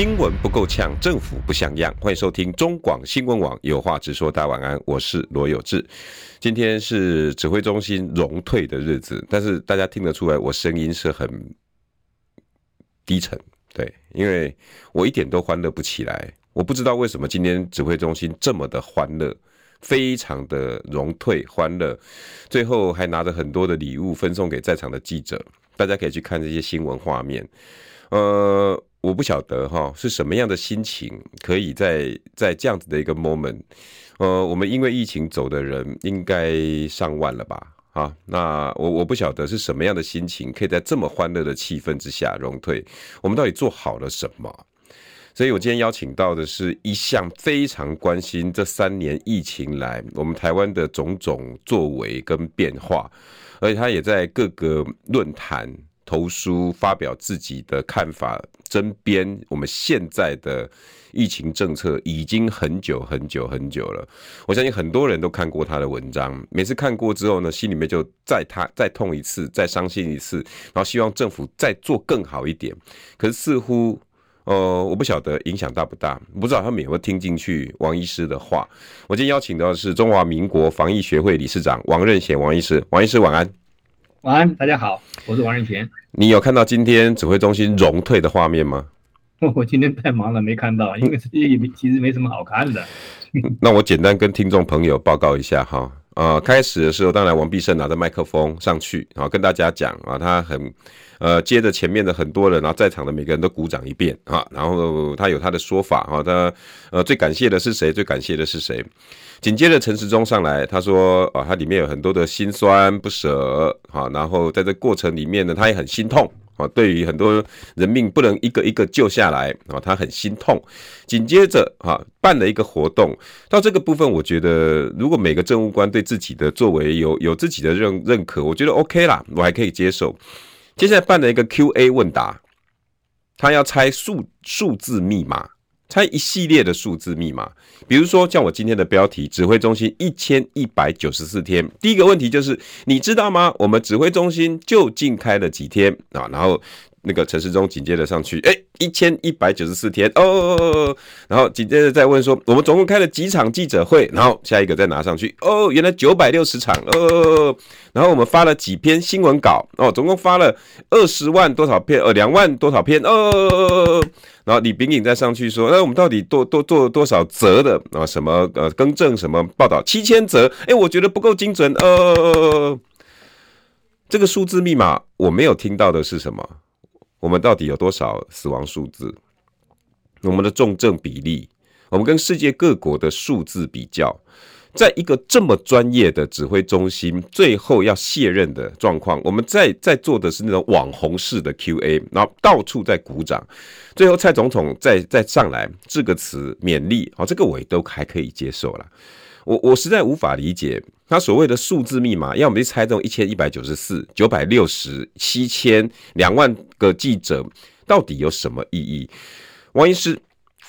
新闻不够呛，政府不像样。欢迎收听中广新闻网有话直说。大家晚安，我是罗有志。今天是指挥中心荣退的日子，但是大家听得出来，我声音是很低沉。对，因为我一点都欢乐不起来。我不知道为什么今天指挥中心这么的欢乐，非常的荣退欢乐，最后还拿着很多的礼物分送给在场的记者。大家可以去看这些新闻画面。呃。我不晓得哈是什么样的心情，可以在在这样子的一个 moment，呃，我们因为疫情走的人应该上万了吧？啊，那我我不晓得是什么样的心情，可以在这么欢乐的气氛之下融退。我们到底做好了什么？所以我今天邀请到的是一向非常关心这三年疫情来我们台湾的种种作为跟变化，而且他也在各个论坛。投书发表自己的看法，针砭我们现在的疫情政策已经很久很久很久了。我相信很多人都看过他的文章，每次看过之后呢，心里面就再他再痛一次，再伤心一次，然后希望政府再做更好一点。可是似乎，呃，我不晓得影响大不大，不知道他们有没有听进去王医师的话。我今天邀请到的是中华民国防疫学会理事长王任贤王医师，王医师晚安。晚安，大家好，我是王任贤。你有看到今天指挥中心融退的画面吗？我今天太忙了，没看到，因为 其实没什么好看的。那我简单跟听众朋友报告一下哈。呃，开始的时候，当然王必胜拿着麦克风上去，然后跟大家讲啊，他很呃接着前面的很多人，然后在场的每个人都鼓掌一遍啊，然后他有他的说法啊，他呃最感谢的是谁？最感谢的是谁？紧接着陈时中上来，他说：“啊，他里面有很多的心酸不舍，好，然后在这过程里面呢，他也很心痛，啊，对于很多人命不能一个一个救下来，啊，他很心痛。紧接着，啊，办了一个活动，到这个部分，我觉得如果每个政务官对自己的作为有有自己的认认可，我觉得 OK 啦，我还可以接受。接下来办了一个 QA 问答，他要猜数数字密码。”猜一系列的数字密码，比如说像我今天的标题“指挥中心一千一百九十四天”，第一个问题就是你知道吗？我们指挥中心就近开了几天啊？然后。那个陈时中紧接着上去，哎，一千一百九十四天哦，然后紧接着再问说，我们总共开了几场记者会？然后下一个再拿上去，哦，原来九百六十场哦，然后我们发了几篇新闻稿哦，总共发了二十万多少篇，呃，两万多少篇哦，然后李秉颖再上去说，那我们到底多多做多少则的啊？什么呃更正什么报道？七千则，哎，我觉得不够精准哦，这个数字密码我没有听到的是什么？我们到底有多少死亡数字？我们的重症比例，我们跟世界各国的数字比较，在一个这么专业的指挥中心最后要卸任的状况，我们在在做的是那种网红式的 QA，然后到处在鼓掌，最后蔡总统再再上来致个词勉励，好，这个我也都还可以接受了。我我实在无法理解他所谓的数字密码，要我们去猜中一千一百九十四、九百六十、七千、两万个记者到底有什么意义？万一是，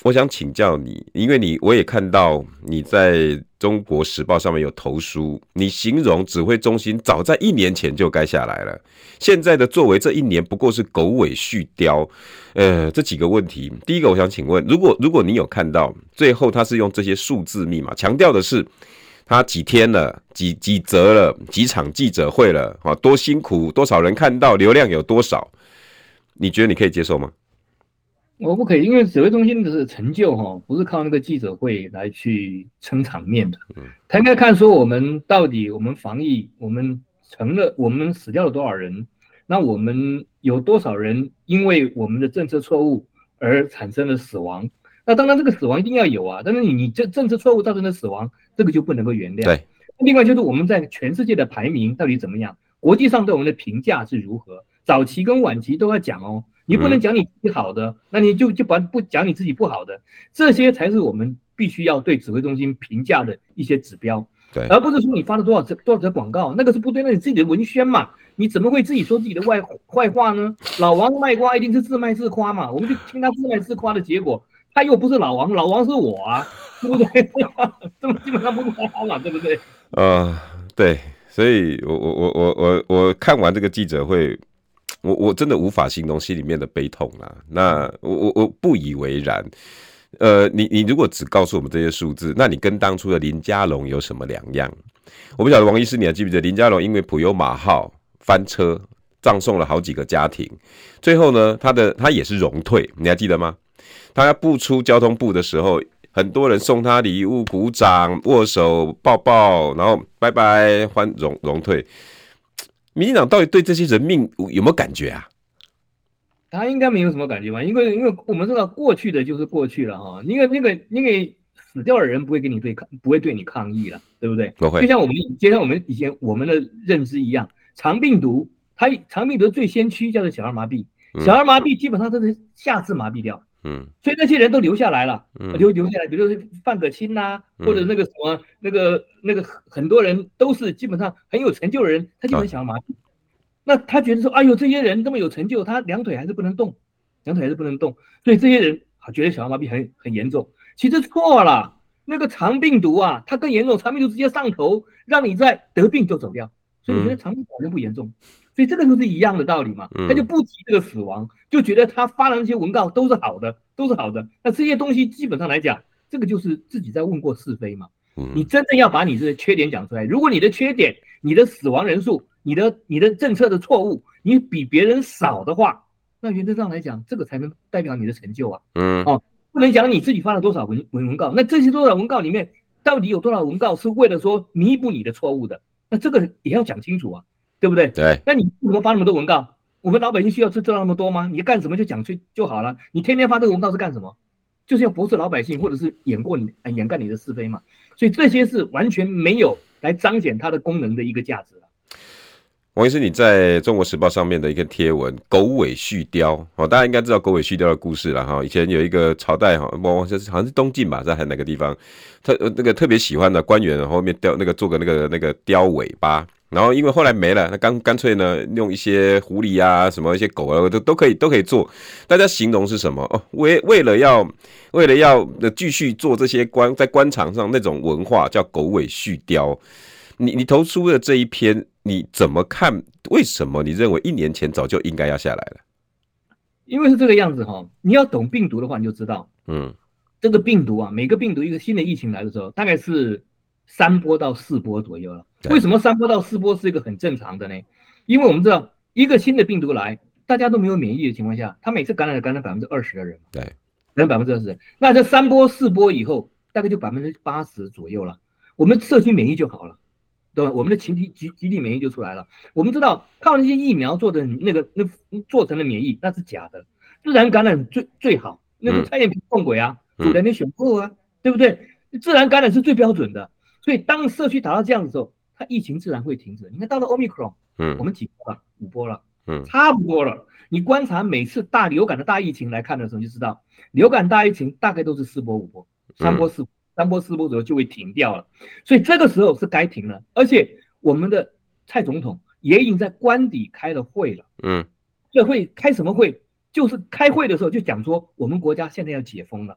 我想请教你，因为你我也看到你在中国时报上面有投书，你形容指挥中心早在一年前就该下来了，现在的作为这一年不过是狗尾续貂。呃，这几个问题，第一个我想请问，如果如果你有看到最后他是用这些数字密码，强调的是他几天了，几几则了，几场记者会了，啊，多辛苦，多少人看到，流量有多少，你觉得你可以接受吗？我不可以，因为指挥中心的成就哈，不是靠那个记者会来去撑场面的，他应该看说我们到底我们防疫，我们成了，我们死掉了多少人。那我们有多少人因为我们的政策错误而产生了死亡？那当然，这个死亡一定要有啊。但是你你这政策错误造成的死亡，这个就不能够原谅。对。另外就是我们在全世界的排名到底怎么样？国际上对我们的评价是如何？早期跟晚期都要讲哦。你不能讲你自己好的，那你就就把不讲你自己不好的，这些才是我们必须要对指挥中心评价的一些指标。对，而不是说你发了多少则多少则广告，那个是不对，那你自己的文宣嘛，你怎么会自己说自己的坏坏话呢？老王卖瓜一定是自卖自夸嘛，我们就听他自卖自夸的结果，他又不是老王，老王是我啊，对不对？这么基本上不是他嘛，对不对？呃，对，所以我我我我我我看完这个记者会。我我真的无法形容心里面的悲痛啦。那我我我不以为然。呃，你你如果只告诉我们这些数字，那你跟当初的林佳龙有什么两样？我不晓得王医师你还记不记得林佳龙因为普悠马号翻车，葬送了好几个家庭。最后呢，他的他也是荣退，你还记得吗？他要步出交通部的时候，很多人送他礼物、鼓掌、握手、抱抱，然后拜拜，欢荣荣退。民进党到底对这些人命有没有感觉啊？他应该没有什么感觉吧？因为因为我们知道过去的就是过去了哈。因为那个那个死掉的人不会跟你对抗，不会对你抗议了，对不对？不会。就像我们就像我们以前我们的认知一样，肠病毒它肠病毒最先驱叫做小儿麻痹，小儿麻痹基本上都是下肢麻痹掉。嗯，所以那些人都留下来了，留留下来，比如说范可清呐，或者那个什么那个那个很多人都是基本上很有成就的人，他就很小儿麻痹。那他觉得说，哎呦，这些人这么有成就，他两腿还是不能动，两腿还是不能动，所以这些人啊觉得小儿麻痹很很严重。其实错了，那个肠病毒啊，它更严重，肠病毒直接上头，让你在得病就走掉。所以我觉得肠病毒好像不严重。所以这个就是一样的道理嘛，他就不提这个死亡，就觉得他发的那些文告都是好的，都是好的。那这些东西基本上来讲，这个就是自己在问过是非嘛。你真正要把你这个缺点讲出来，如果你的缺点、你的死亡人数、你的你的政策的错误，你比别人少的话，那原则上来讲，这个才能代表你的成就啊。嗯，哦，不能讲你自己发了多少文文文告，那这些多少文告里面，到底有多少文告是为了说弥补你的错误的？那这个也要讲清楚啊。对不对？对，那你为什么发那么多文告？我们老百姓需要知道那么多吗？你干什么就讲去就好了。你天天发这个文告是干什么？就是要驳斥老百姓，或者是掩过你、掩盖你的是非嘛。所以这些是完全没有来彰显它的功能的一个价值。王医师，你在中国时报上面的一个贴文“狗尾续貂”哦，大家应该知道狗尾续貂的故事了哈。以前有一个朝代哈，我好像是好像是东晋吧，在还哪个地方，他那个特别喜欢的官员后面雕那个做个那个那个雕尾巴。然后因为后来没了，那干干脆呢，用一些狐狸啊，什么一些狗啊，都都可以都可以做。大家形容是什么？哦，为为了要为了要继续做这些官在官场上那种文化，叫狗尾续貂。你你投出的这一篇，你怎么看？为什么你认为一年前早就应该要下来了？因为是这个样子哈，你要懂病毒的话，你就知道，嗯，这个病毒啊，每个病毒一个新的疫情来的时候，大概是三波到四波左右了。为什么三波到四波是一个很正常的呢？因为我们知道，一个新的病毒来，大家都没有免疫的情况下，它每次感染了感染百分之二十的人，对，感染百分之二十。那这三波四波以后，大概就百分之八十左右了，我们社区免疫就好了，对吧？我们的群体集集体免疫就出来了。我们知道靠那些疫苗做的那个那做成的免疫那是假的，自然感染最最好，那个蔡英文碰鬼啊，主人的选货啊，对不对？自然感染是最标准的。所以当社区达到这样的时候，它疫情自然会停止。你看到了 Omicron，嗯，我们几波了？五波了，嗯，差不多了。你观察每次大流感的大疫情来看的时候，就知道流感大疫情大概都是四波五波，三波四三波四波左右就会停掉了。所以这个时候是该停了。而且我们的蔡总统也已经在官邸开了会了，嗯，这会开什么会？就是开会的时候就讲说，我们国家现在要解封了，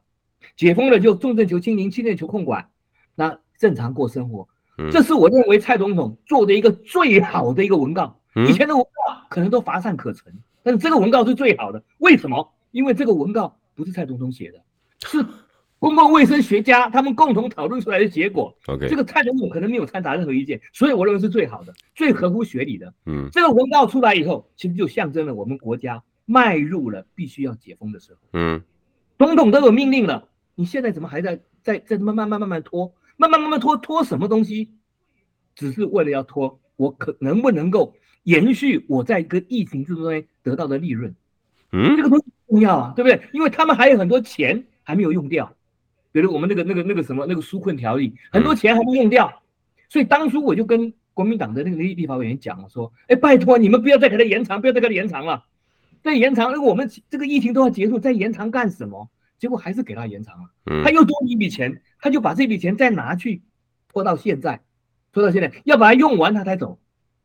解封了就重症求清零，轻症求控管，那正常过生活。这是我认为蔡总统做的一个最好的一个文告。以前的文告可能都乏善可陈，但是这个文告是最好的。为什么？因为这个文告不是蔡总统写的，是公共卫生学家他们共同讨论出来的结果。OK，这个蔡总统可能没有掺杂任何意见，所以我认为是最好的，最合乎学理的。嗯，这个文告出来以后，其实就象征了我们国家迈入了必须要解封的时候。嗯，总统都有命令了，你现在怎么还在在在慢慢慢慢慢拖？慢慢慢慢拖拖什么东西，只是为了要拖。我可能不能够延续我在一个疫情之中得到的利润，嗯，这个东西重要啊，对不对？因为他们还有很多钱还没有用掉，比如我们那个那个那个什么那个纾困条例，很多钱还没用掉，所以当初我就跟国民党的那个立立法委员讲了，说，哎，拜托你们不要再给他延长，不要再给他延长了，再延长，如果我们这个疫情都要结束，再延长干什么？结果还是给他延长了，他又多一笔钱，他就把这笔钱再拿去拖到现在，拖到现在要把它用完他才走，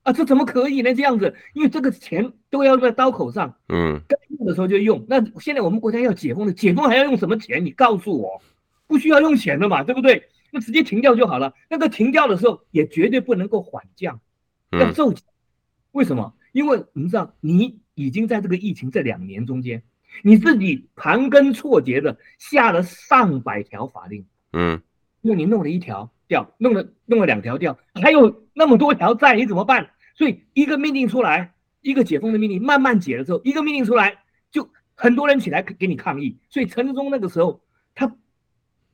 啊，这怎么可以呢？这样子，因为这个钱都要在刀口上，嗯，该用的时候就用。那现在我们国家要解封了，解封还要用什么钱？你告诉我，不需要用钱的嘛，对不对？那直接停掉就好了。那个停掉的时候也绝对不能够缓降，要骤降。为什么？因为你知道，你已经在这个疫情这两年中间，你自己盘根错节的下了上百条法令，嗯，那你弄了一条掉，弄了弄了两条掉，还有那么多条在，你怎么办？所以一个命令出来，一个解封的命令慢慢解了之后，一个命令出来，就很多人起来给你抗议。所以陈志忠那个时候，他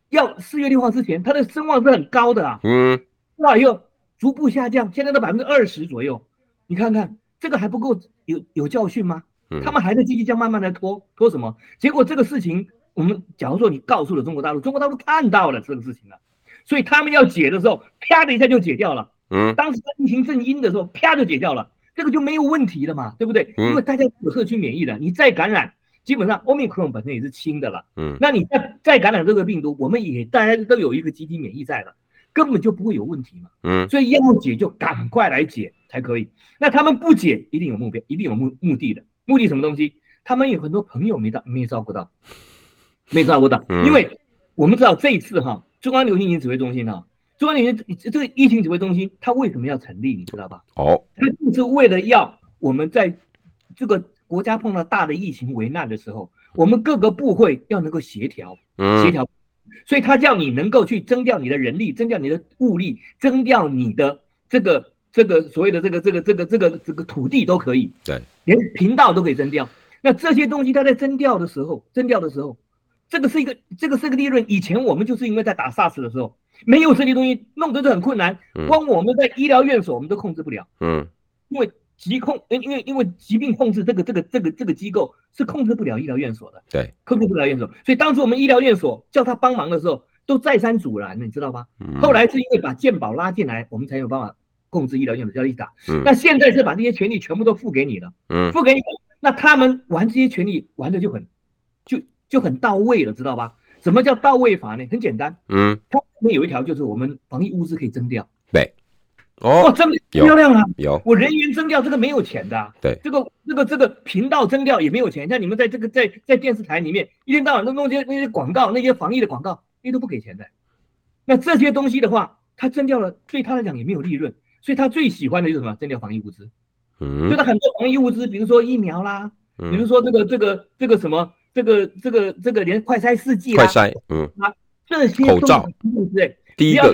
要四月六号之前，他的声望是很高的啊，嗯，那又逐步下降，现在都百分之二十左右，你看看。这个还不够有有教训吗？他们还在继续这样慢慢的拖拖什么？结果这个事情，我们假如说你告诉了中国大陆，中国大陆看到了这个事情了，所以他们要解的时候，啪的一下就解掉了。嗯，当时疫情正阴的时候，啪就解掉了，这个就没有问题了嘛，对不对？因为大家有社区免疫的，你再感染，基本上 Omicron 本身也是轻的了。嗯，那你再再感染这个病毒，我们也大家都有一个集体免疫在了。根本就不会有问题嘛，嗯，所以要解就赶快来解才可以。那他们不解，一定有目标，一定有目目的的。目的什么东西？他们有很多朋友没到，没照顾到，没照顾到。因为我们知道这一次哈，中央流行疫情指挥中心哈，中央流行这个疫情指挥中心，它为什么要成立？你知道吧？哦，它就是为了要我们在这个国家碰到大的疫情危难的时候，我们各个部会要能够协调，协调。所以他叫你能够去征调你的人力，征调你的物力，征调你的这个这个所谓的这个这个这个这个这个土地都可以，对，连频道都可以征调。那这些东西它在征调的时候，征调的时候，这个是一个这个是一个利润。以前我们就是因为在打 SARS 的时候，没有这些东西，弄得都很困难，光我们在医疗院所我们都控制不了，嗯，因为。疾控，因为因为疾病控制这个这个这个这个机构是控制不了医疗院所的，对，控制不了院所，所以当时我们医疗院所叫他帮忙的时候，都再三阻拦，你知道吧？嗯。后来是因为把健保拉进来，我们才有办法控制医疗院所叫一打。嗯。那现在是把这些权利全部都付给你了，嗯，付给你，那他们玩这些权利玩的就很，就就很到位了，知道吧？什么叫到位法呢？很简单，嗯，它里面有一条就是我们防疫物资可以征调，对。哦，真漂亮啊！有我人员征调这个没有钱的，对，这个这个这个频道征调也没有钱。像你们在这个在在电视台里面一天到晚都弄些那些广告，那些防疫的广告，那都不给钱的。那这些东西的话，他征调了，对他来讲也没有利润，所以他最喜欢的就是什么？征调防疫物资。嗯，就是很多防疫物资，比如说疫苗啦，比如说这个这个这个什么，这个这个这个连快筛试剂啦，快筛，嗯，啊，这些口罩物资，第一个。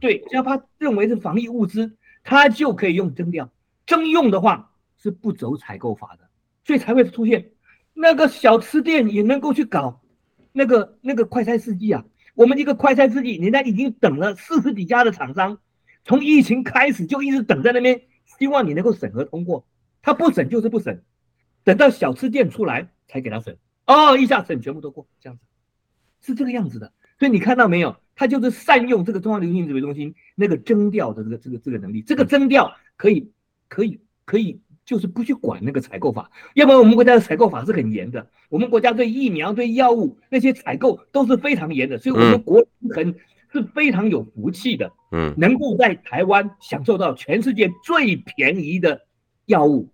对，只要他认为是防疫物资，他就可以用征调。征用的话是不走采购法的，所以才会出现那个小吃店也能够去搞那个那个快筛试剂啊。我们一个快筛试剂，人家已经等了四十几家的厂商，从疫情开始就一直等在那边，希望你能够审核通过。他不审就是不审，等到小吃店出来才给他审。哦，一下审全部都过，这样子是这个样子的。所以你看到没有？他就是善用这个中央流行指挥中心那个征调的这个这个这个能力，这个征调可以可以可以，就是不去管那个采购法，要不然我们国家的采购法是很严的，我们国家对疫苗、对药物那些采购都是非常严的，所以我们国很是非常有福气的，嗯，能够在台湾享受到全世界最便宜的药物，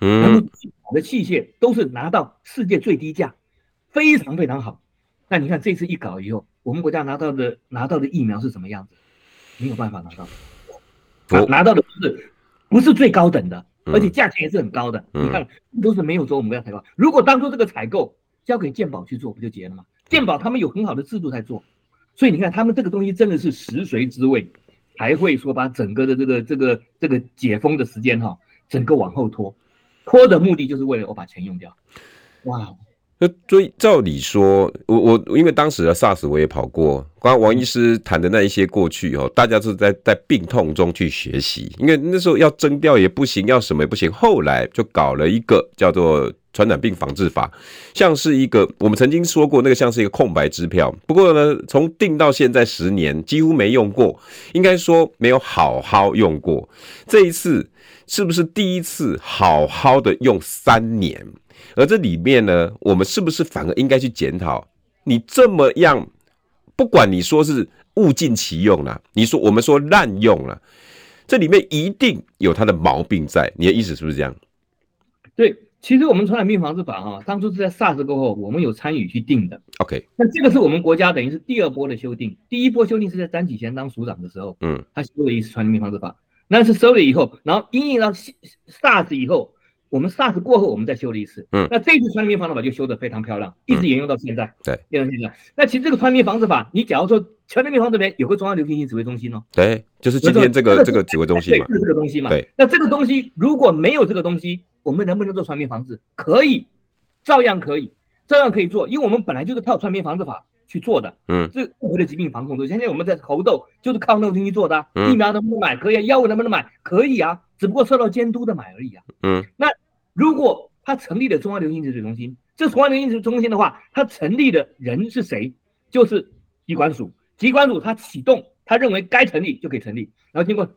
嗯，好的器械都是拿到世界最低价，非常非常好。那你看这次一搞以后。我们国家拿到的拿到的疫苗是什么样子？没有办法拿到，拿拿到的不是不是最高等的，而且价钱也是很高的。你看，都是没有做我们国家采购。如果当初这个采购交给健保去做，不就结了吗？健保他们有很好的制度在做，所以你看他们这个东西真的是食髓知味，还会说把整个的这个这个这个解封的时间哈，整个往后拖，拖的目的就是为了我把钱用掉。哇！那所以照理说，我我因为当时的 SARS 我也跑过，刚刚王医师谈的那一些过去哦，大家是在在病痛中去学习，因为那时候要征调也不行，要什么也不行，后来就搞了一个叫做传染病防治法，像是一个我们曾经说过那个像是一个空白支票，不过呢，从定到现在十年几乎没用过，应该说没有好好用过，这一次是不是第一次好好的用三年？而这里面呢，我们是不是反而应该去检讨？你这么样不管你说是物尽其用了，你说我们说滥用了，这里面一定有它的毛病在。你的意思是不是这样？对，其实我们传染病防治法哈，当初是在 SARS 过后，我们有参与去定的。OK，那这个是我们国家等于是第二波的修订，第一波修订是在詹启贤当署长的时候，嗯，他修了一次传染病防治法，那是收了以后，然后因应到 SARS 以后。我们 SARS 过后，我们再修了一次。嗯，那这一次传染病防治法就修得非常漂亮，一直沿用到现在。嗯、对，沿用到现在。那其实这个传染病防治法，你假如说传染病防治边有个中央流行性指挥中心哦。对，就是今天这个这个指挥中心嘛。对，是这个东西嘛。对。那这个东西如果没有这个东西，我们能不能做传染病防治？可以，照样可以，照样可以做，因为我们本来就是靠传染病防治法去做的。嗯。这任何的疾病防控都，现在我们在猴痘就是靠那个东西做的。嗯。疫苗能不能买？可以啊。药物能不能买？可以啊。只不过受到监督的买而已啊。嗯。那。如果他成立了中央流行病指挥中心，这中央流行病指挥中心的话，他成立的人是谁？就是疾管署。疾管署他启动，他认为该成立就可以成立，然后经过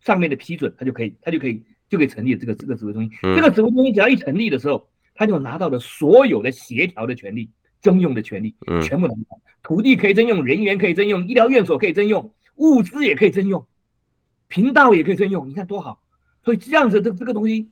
上面的批准，他就可以，他就可以就可以成立这个这个指挥中心。这个指挥中心只要一成立的时候，他就拿到了所有的协调的权利、征用的权利，全部拿到。土地可以征用，人员可以征用，医疗院所可以征用，物资也可以征用，频道也可以征用。你看多好！所以这样子，这这个东西。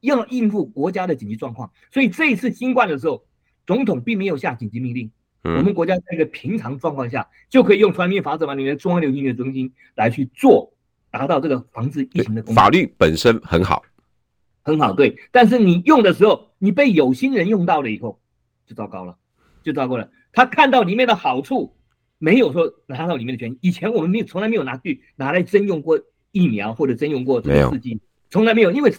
要应付国家的紧急状况，所以这一次新冠的时候，总统并没有下紧急命令。嗯，我们国家在一个平常状况下，就可以用传染病防治法里面的中央流行病中心来去做，达到这个防治疫情的功能。法律本身很好，很好，对。但是你用的时候，你被有心人用到了以后，就糟糕了，就糟糕了。他看到里面的好处，没有说拿到里面的权益。以前我们没有，从来没有拿去拿来征用过疫苗或者征用过这个试剂，从来没有，因为。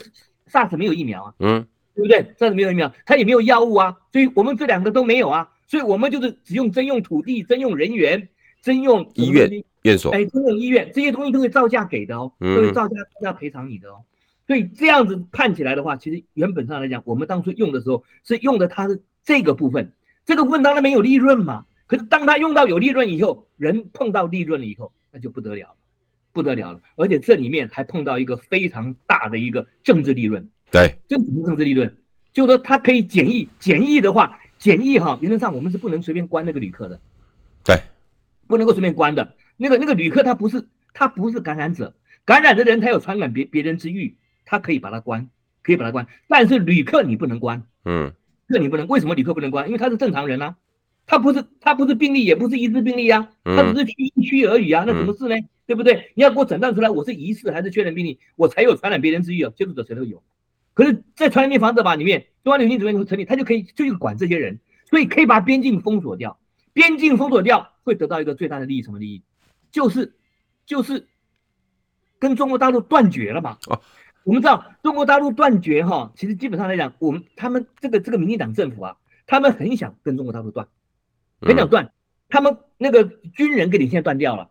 SARS 没有疫苗啊，嗯，对不对？SARS 没有疫苗，它也没有药物啊，所以我们这两个都没有啊，所以我们就是只用征用土地、征用人员、征用医院、院所，哎，征用医院这些东西都会造价给的哦，都会造价要赔偿你的哦。所以这样子判起来的话，其实原本上来讲，我们当初用的时候是用的它的这个部分，这个部分当然没有利润嘛。可是当他用到有利润以后，人碰到利润了以后，那就不得了了。不得了了，而且这里面还碰到一个非常大的一个政治利润。对，这什么政治利润？就是说它可以检疫，检疫的话，检疫哈，原则上我们是不能随便关那个旅客的。对，不能够随便关的。那个那个旅客他不是他不是感染者，感染的人他有传染别别人之欲，他可以把他关，可以把他关。但是旅客你不能关，嗯，这你不能。为什么旅客不能关？因为他是正常人啊，他不是他不是病例，也不是疑似病例啊，他只是区区而已啊，那什么事呢？对不对？你要给我诊断出来我是疑似还是确诊病例，我才有传染别人之虞啊。接触者谁都有。可是，在传染病防治法里面，中央流行病指挥中心成立，他就可以就去管这些人，所以可以把边境封锁掉。边境封锁掉会得到一个最大的利益，什么利益？就是就是跟中国大陆断绝了嘛。哦，我们知道中国大陆断绝哈，其实基本上来讲，我们他们这个这个民进党政府啊，他们很想跟中国大陆断，很想断。他们那个军人跟你现在断掉了。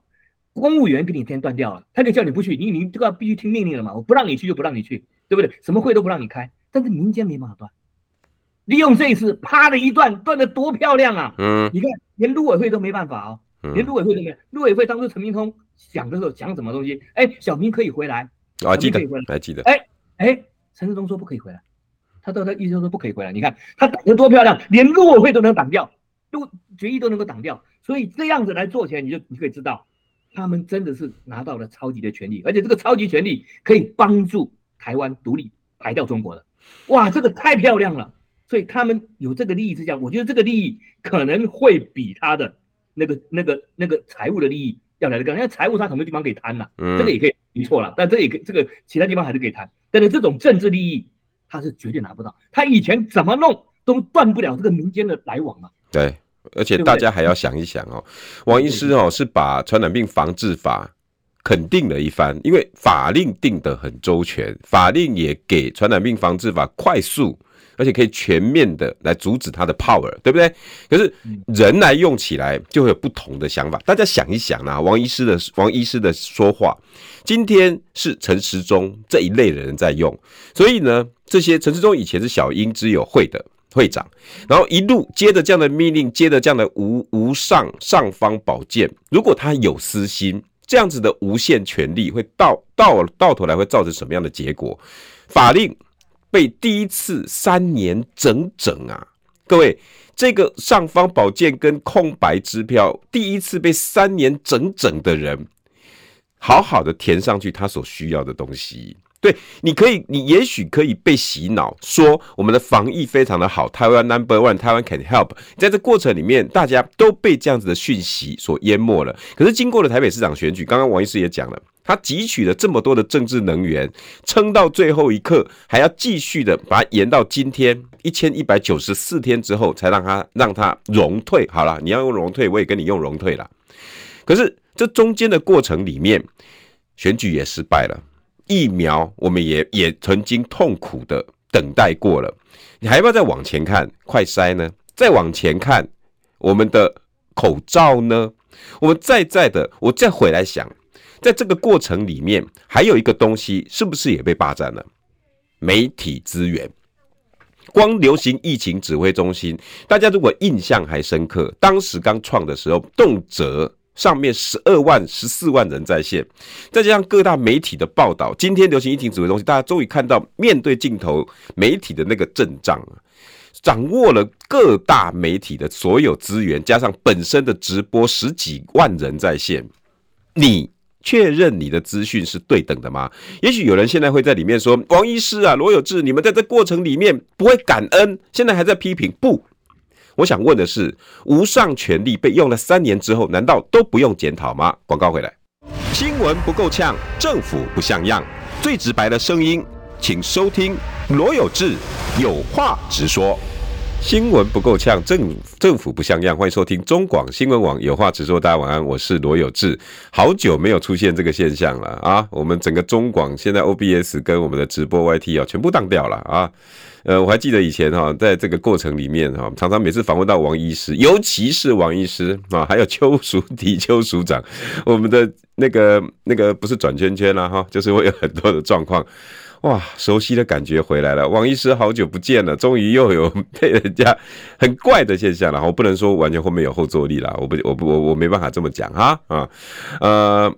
公务员给你先断掉了，他就叫你不去，你你这个必须听命令了嘛，我不让你去就不让你去，对不对？什么会都不让你开，但是民间没办法断，利用这一次，啪的一断，断的多漂亮啊！嗯，你看连陆委会都没办法哦，连陆委会都没有，陆委会当初陈明通讲的时候讲什么东西？哎，小明可以回来，啊，记得，还记得，哎哎，陈世忠说不可以回来，他到他意思说不可以回来，你看他挡的多漂亮，连陆委会都能挡掉，都决议都能够挡掉，所以这样子来做起来，你就你可以知道。他们真的是拿到了超级的权利，而且这个超级权利可以帮助台湾独立排掉中国的，哇，这个太漂亮了！所以他们有这个利益之下，我觉得这个利益可能会比他的那个、那个、那个财务的利益要来得更。因为财务他很多地方可以贪呐，这个也可以没错了，但这也可以这个其他地方还是可以贪。但是这种政治利益，他是绝对拿不到。他以前怎么弄都断不了这个民间的来往嘛。对。而且大家还要想一想哦，王医师哦是把传染病防治法肯定了一番，因为法令定得很周全，法令也给传染病防治法快速而且可以全面的来阻止它的 power，对不对？可是人来用起来就会有不同的想法。大家想一想啊，王医师的王医师的说话，今天是陈时中这一类的人在用，所以呢，这些陈时中以前是小英之友会的。会长，然后一路接着这样的命令，接着这样的无无上尚方宝剑。如果他有私心，这样子的无限权力会到到到头来会造成什么样的结果？法令被第一次三年整整啊各位，这个尚方宝剑跟空白支票，第一次被三年整整的人好好的填上去他所需要的东西。对，你可以，你也许可以被洗脑，说我们的防疫非常的好，台湾 number one，台湾 can help。在这过程里面，大家都被这样子的讯息所淹没了。可是经过了台北市长选举，刚刚王医师也讲了，他汲取了这么多的政治能源，撑到最后一刻，还要继续的把它延到今天一千一百九十四天之后，才让他让他融退。好了，你要用融退，我也跟你用融退了。可是这中间的过程里面，选举也失败了。疫苗，我们也也曾经痛苦的等待过了，你还要不要再往前看？快筛呢？再往前看，我们的口罩呢？我们再再的，我再回来想，在这个过程里面，还有一个东西，是不是也被霸占了？媒体资源。光流行疫情指挥中心，大家如果印象还深刻，当时刚创的时候，动辄。上面十二万、十四万人在线，再加上各大媒体的报道，今天流行疫情指挥中心，大家终于看到面对镜头媒体的那个阵仗，掌握了各大媒体的所有资源，加上本身的直播十几万人在线，你确认你的资讯是对等的吗？也许有人现在会在里面说：“王医师啊，罗有志，你们在这过程里面不会感恩，现在还在批评。”不。我想问的是，无上权力被用了三年之后，难道都不用检讨吗？广告回来，新闻不够呛，政府不像样，最直白的声音，请收听罗有志有话直说。新闻不够呛，政政府不像样，欢迎收听中广新闻网有话直说。大家晚安，我是罗有志，好久没有出现这个现象了啊！我们整个中广现在 OBS 跟我们的直播 YT 啊，全部当掉了啊！呃，我还记得以前哈，在这个过程里面哈，常常每次访问到王医师，尤其是王医师啊，还有邱淑媞邱署长，我们的那个那个不是转圈圈啦哈，就是会有很多的状况，哇，熟悉的感觉回来了。王医师好久不见了，终于又有被人家很怪的现象了。我不能说完全后面有后坐力了，我不我不我我没办法这么讲哈啊，呃，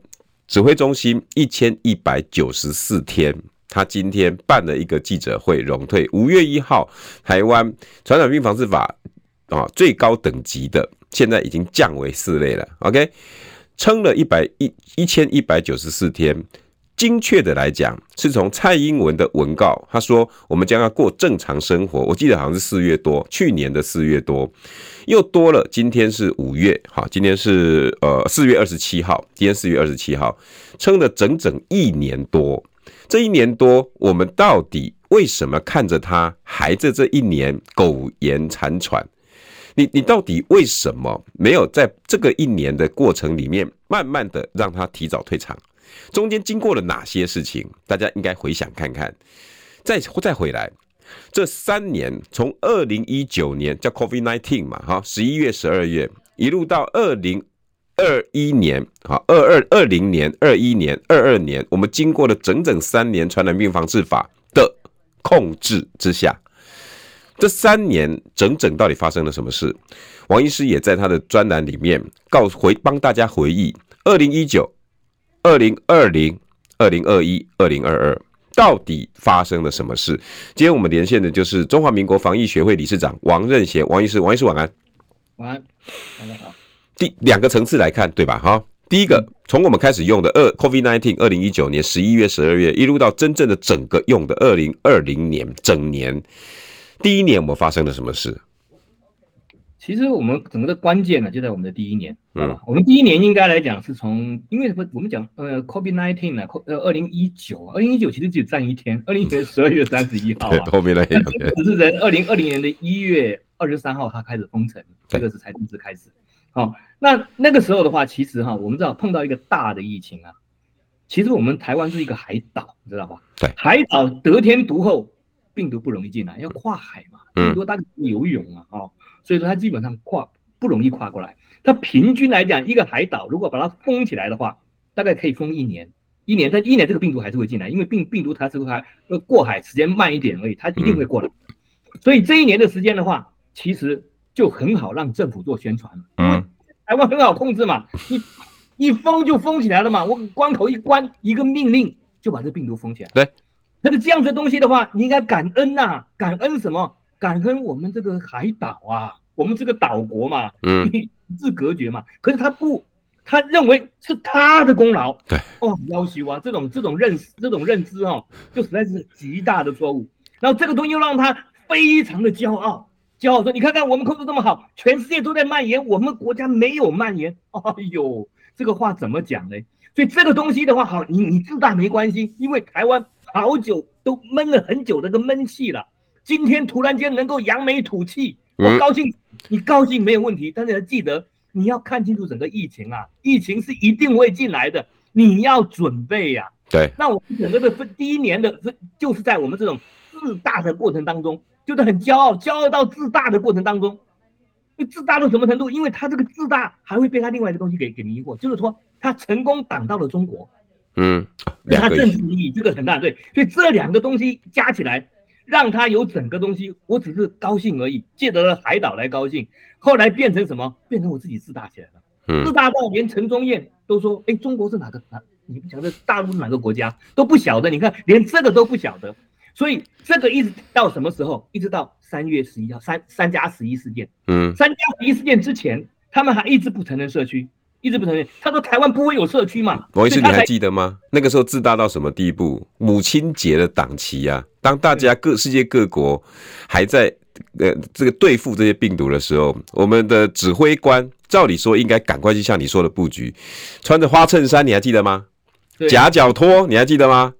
指挥中心一千一百九十四天。他今天办了一个记者会，荣退。五月一号，台湾传染病防治法啊，最高等级的现在已经降为四类了。OK，撑了一百一一千一百九十四天。精确的来讲，是从蔡英文的文告，他说我们将要过正常生活。我记得好像是四月多，去年的四月多，又多了。今天是五月，好，今天是呃四月二十七号，今天四月二十七号，撑了整整一年多。这一年多，我们到底为什么看着他还在这一年苟延残喘？你你到底为什么没有在这个一年的过程里面，慢慢的让他提早退场？中间经过了哪些事情？大家应该回想看看。再再回来，这三年从二零一九年叫 COVID-19 嘛，哈，十一月、十二月，一路到二零。二一年，哈，二二二零年、二一年、二二年，我们经过了整整三年传染病防治法的控制之下，这三年整整到底发生了什么事？王医师也在他的专栏里面告回帮大家回忆：二零一九、二零二零、二零二一、二零二二，到底发生了什么事？今天我们连线的就是中华民国防疫学会理事长王任贤王医师，王医师晚安。晚安，大家好。第两个层次来看，对吧？哈，第一个从我们开始用的二 COVID-19，二零一九年十一月、十二月，一路到真正的整个用的二零二零年整年，第一年我们发生了什么事？其实我们整个的关键呢，就在我们的第一年。嗯，我们第一年应该来讲是从，因为什么？我们讲呃 COVID-19 呢，呃二零一九，二零一九其实只占一天，二零一九年十二月三十一号啊，后面那一只是在二零二零年的一月二十三号，它开始封城，这个是才正式开始。好。那那个时候的话，其实哈，我们知道碰到一个大的疫情啊，其实我们台湾是一个海岛，你知道吧？对，海岛得天独厚，病毒不容易进来，要跨海嘛，很多大家游泳啊，哦，所以说它基本上跨不容易跨过来。它平均来讲，一个海岛如果把它封起来的话，大概可以封一年，一年，但一年这个病毒还是会进来，因为病病毒它是会呃过海时间慢一点而已，它一定会过来。所以这一年的时间的话，其实就很好让政府做宣传。嗯。台湾很好控制嘛，你一封就封起来了嘛，我关口一关，一个命令就把这病毒封起来。对，那个这样子的东西的话，你应该感恩呐、啊，感恩什么？感恩我们这个海岛啊，我们这个岛国嘛，嗯，与世隔绝嘛。可是他不，他认为是他的功劳。对，哦，要求啊，这种这种认识，这种认知哦，就实在是极大的错误。然后这个东西又让他非常的骄傲，骄傲说：“你看看我们控制这么好，全世界都在蔓延，我们国家没有蔓延。”哎呦，这个话怎么讲呢？所以这个东西的话，好，你你自大没关系，因为台湾好久都闷了很久的个闷气了。今天突然间能够扬眉吐气，我高兴，你高兴没有问题。但是要记得，你要看清楚整个疫情啊，疫情是一定会进来的，你要准备呀。对，那我们整个的分第一年的分，就是在我们这种自大的过程当中，就是很骄傲，骄傲到自大的过程当中，自大到什么程度？因为他这个自大还会被他另外一个东西给给迷惑，就是说。他成功挡到了中国，嗯，他政治意义这个很大，对，所以这两个东西加起来，让他有整个东西，我只是高兴而已，借得了海岛来高兴，后来变成什么？变成我自己自大起来了，嗯，自大到连陈宗彦都说，哎，中国是哪个哪？你不晓得大陆是哪个国家都不晓得，你看连这个都不晓得，所以这个一直到什么时候？一直到三月十一号三三加十一事件，嗯，三加十一事件之前，他们还一直不承认社区。一直不承认，他说台湾不会有社区嘛？王医师，你还记得吗？那个时候自大到什么地步？母亲节的档期啊，当大家各世界各国还在呃这个对付这些病毒的时候，我们的指挥官照理说应该赶快去像你说的布局，穿着花衬衫，你还记得吗？夹脚拖，你还记得吗？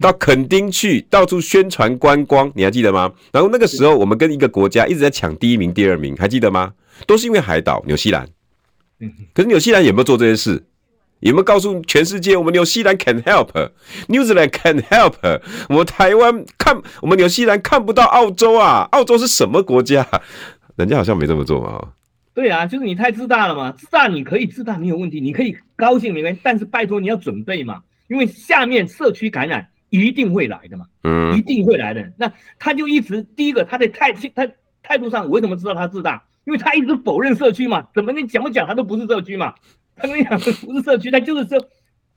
到垦丁去到处宣传观光，你还记得吗？然后那个时候我们跟一个国家一直在抢第一名、第二名，还记得吗？都是因为海岛纽西兰。可是纽西兰有没有做这些事？有没有告诉全世界我们纽西兰 can help，New Zealand can help？我们台湾看我们纽西兰看不到澳洲啊？澳洲是什么国家？人家好像没这么做啊。对啊，就是你太自大了嘛。自大你可以自大没有问题，你可以高兴没关系，但是拜托你要准备嘛，因为下面社区感染一定会来的嘛，嗯，一定会来的。那他就一直第一个他的态他态度上，我为什么知道他自大？因为他一直否认社区嘛，怎么你讲不讲他都不是社区嘛？他跟你讲不是社区，他就是说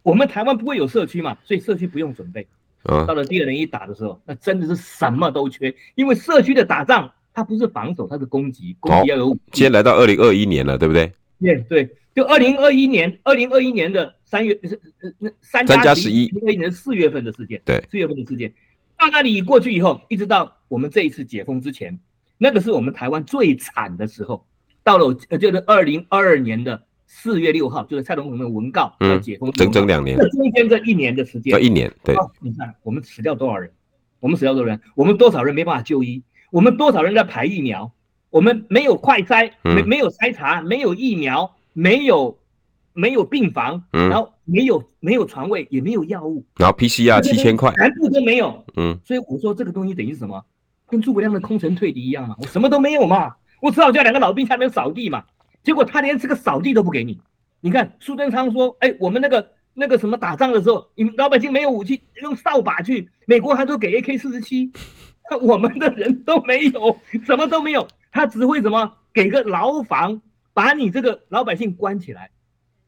我们台湾不会有社区嘛，所以社区不用准备。啊，到了第二轮一打的时候，那真的是什么都缺，因为社区的打仗它不是防守，它是攻击，攻击要有武器。今天来到二零二一年了，对不对？对对，就二零二一年，二零二一年的三月是那三加十一，二零二一年四月份的事件，对，四月份的事件，到那里过去以后，一直到我们这一次解封之前。那个是我们台湾最惨的时候，到了呃，就是二零二二年的四月六号，就是蔡总统的文告要解封，整整两年，这中间这一年的时间，一年，对，你看我们死掉多少人，我们死掉多少人，我们多少人没办法就医，我们多少人在排疫苗，我们没有快筛，没没有筛查，没有疫苗，没有没有病房，然后没有没有床位，也没有药物，然后。PCR 七千块，全部都没有，嗯，所以我说这个东西等于什么？跟诸葛亮的空城退敌一样嘛，我什么都没有嘛，我只好叫两个老兵下面扫地嘛。结果他连这个扫地都不给你。你看苏贞昌说：“哎，我们那个那个什么打仗的时候，你们老百姓没有武器，用扫把去。美国还都给 AK 四十七，我们的人都没有，什么都没有。他只会什么给个牢房，把你这个老百姓关起来。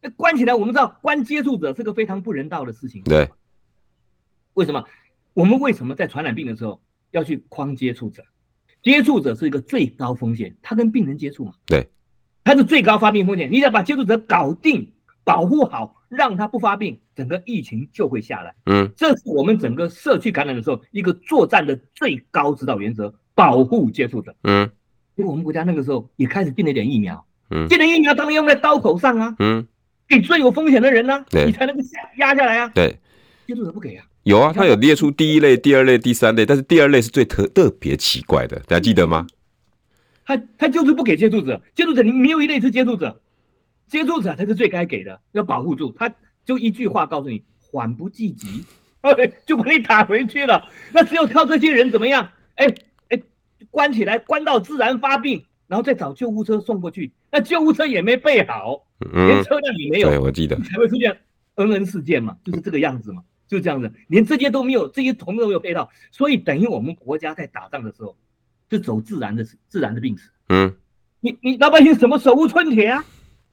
那关起来，我们知道关接触者是个非常不人道的事情。对，为什么？我们为什么在传染病的时候？”要去框接触者，接触者是一个最高风险，他跟病人接触嘛，对，他是最高发病风险。你要把接触者搞定，保护好，让他不发病，整个疫情就会下来。嗯，这是我们整个社区感染的时候一个作战的最高指导原则，保护接触者。嗯，因为我们国家那个时候也开始进了一点疫苗，嗯，进了疫苗当然用在刀口上啊，嗯，给最有风险的人呢、你才能够压下来啊，对，接触者不给啊。有啊，他有列出第一类、第二类、第三类，但是第二类是最特特别奇怪的，大家记得吗？他他就是不给接触者，接触者你没有一类是接触者，接触者才是最该给的，要保护住。他就一句话告诉你，缓不济急，就把你打回去了。那只有靠这些人怎么样？哎哎，关起来，关到自然发病，然后再找救护车送过去。那救护车也没备好，连车辆也没有。对，我记得才会出现恩恩事件嘛，就是这个样子嘛。就这样子，连这些都没有，这些同都没有配套，所以等于我们国家在打仗的时候，就走自然的自然的病死。嗯，你你老百姓什么手无寸铁啊，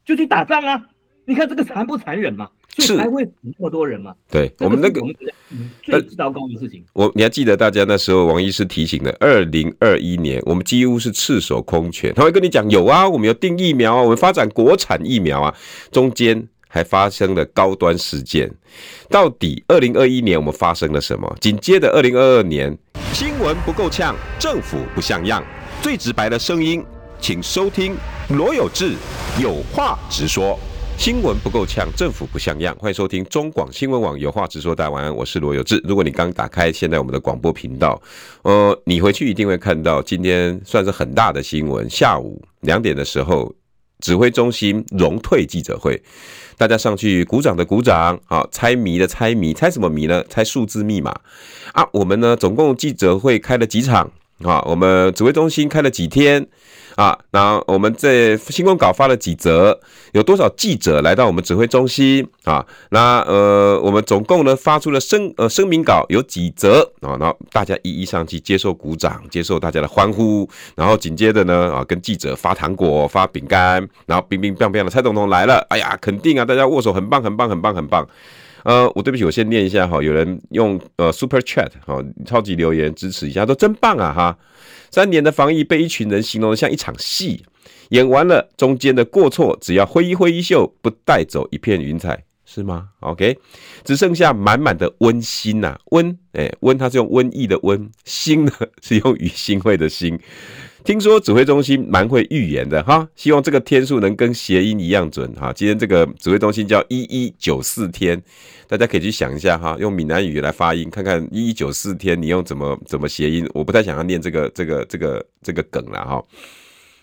就去打仗啊，你看这个残不残忍嘛？所以才会死那么多人嘛？对，我们那个最糟糕的事情。我你还记得大家那时候王医师提醒的，二零二一年我们几乎是赤手空拳。他会跟你讲，有啊，我们有订疫苗啊，我们发展国产疫苗啊，中间还发生了高端事件。到底二零二一年我们发生了什么？紧接着二零二二年，新闻不够呛，政府不像样，最直白的声音，请收听罗有志有话直说。新闻不够呛，政府不像样。欢迎收听中广新闻网，有话直说。大家晚安，我是罗有志。如果你刚打开现在我们的广播频道，呃，你回去一定会看到今天算是很大的新闻。下午两点的时候，指挥中心荣退记者会，大家上去鼓掌的鼓掌，好，猜谜的猜谜，猜什么谜呢？猜数字密码啊！我们呢，总共记者会开了几场啊？我们指挥中心开了几天？啊，那我们这新闻稿发了几则？有多少记者来到我们指挥中心？啊，那呃，我们总共呢发出了声呃声明稿有几则？啊，然后大家一一上去接受鼓掌，接受大家的欢呼，然后紧接着呢啊，跟记者发糖果、发饼干，然后冰冰冰冰的蔡总统来了，哎呀，肯定啊，大家握手很棒，很棒，很棒，很棒。呃，我对不起，我先念一下哈，有人用呃 Super Chat 哈超级留言支持一下，都真棒啊哈。三年的防疫被一群人形容得像一场戏，演完了中间的过错，只要挥一挥衣袖，不带走一片云彩，是吗？OK，只剩下满满的温馨呐，温，哎，温，它是用瘟疫的温，馨呢 是用于欣慰的心。听说指挥中心蛮会预言的哈，希望这个天数能跟谐音一样准哈。今天这个指挥中心叫一一九四天，大家可以去想一下哈，用闽南语来发音，看看一一九四天你用怎么怎么谐音。我不太想要念这个这个这个这个梗了哈。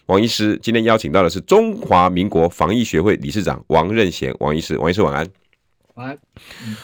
王医师今天邀请到的是中华民国防疫学会理事长王任贤，王医师，王医师晚安。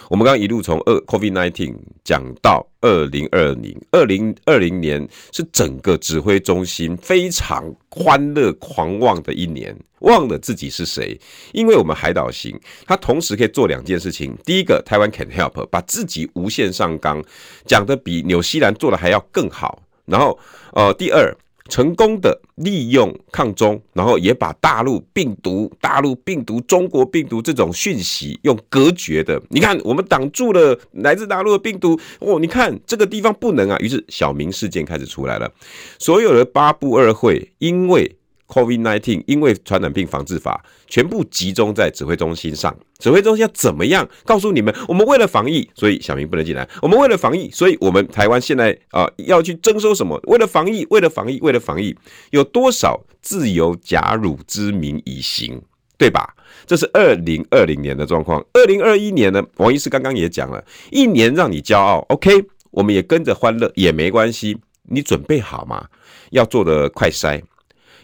我们刚刚一路从二 COVID nineteen 讲到二零二零，二零二零年是整个指挥中心非常欢乐狂妄的一年，忘了自己是谁，因为我们海岛型，它同时可以做两件事情。第一个，台湾 can help，把自己无限上纲，讲得比纽西兰做的还要更好。然后，呃，第二。成功的利用抗中，然后也把大陆病毒、大陆病毒、中国病毒这种讯息用隔绝的。你看，我们挡住了来自大陆的病毒哦。你看这个地方不能啊，于是小明事件开始出来了。所有的八部二会，因为。COVID-19，因为传染病防治法全部集中在指挥中心上，指挥中心要怎么样告诉你们？我们为了防疫，所以小明不能进来。我们为了防疫，所以我们台湾现在啊、要去征收什么？为了防疫，为了防疫，为了防疫，有多少自由假汝之名以行，对吧？这是二零二零年的状况。二零二一年呢？王医师刚刚也讲了，一年让你骄傲，OK，我们也跟着欢乐也没关系。你准备好吗？要做的快筛。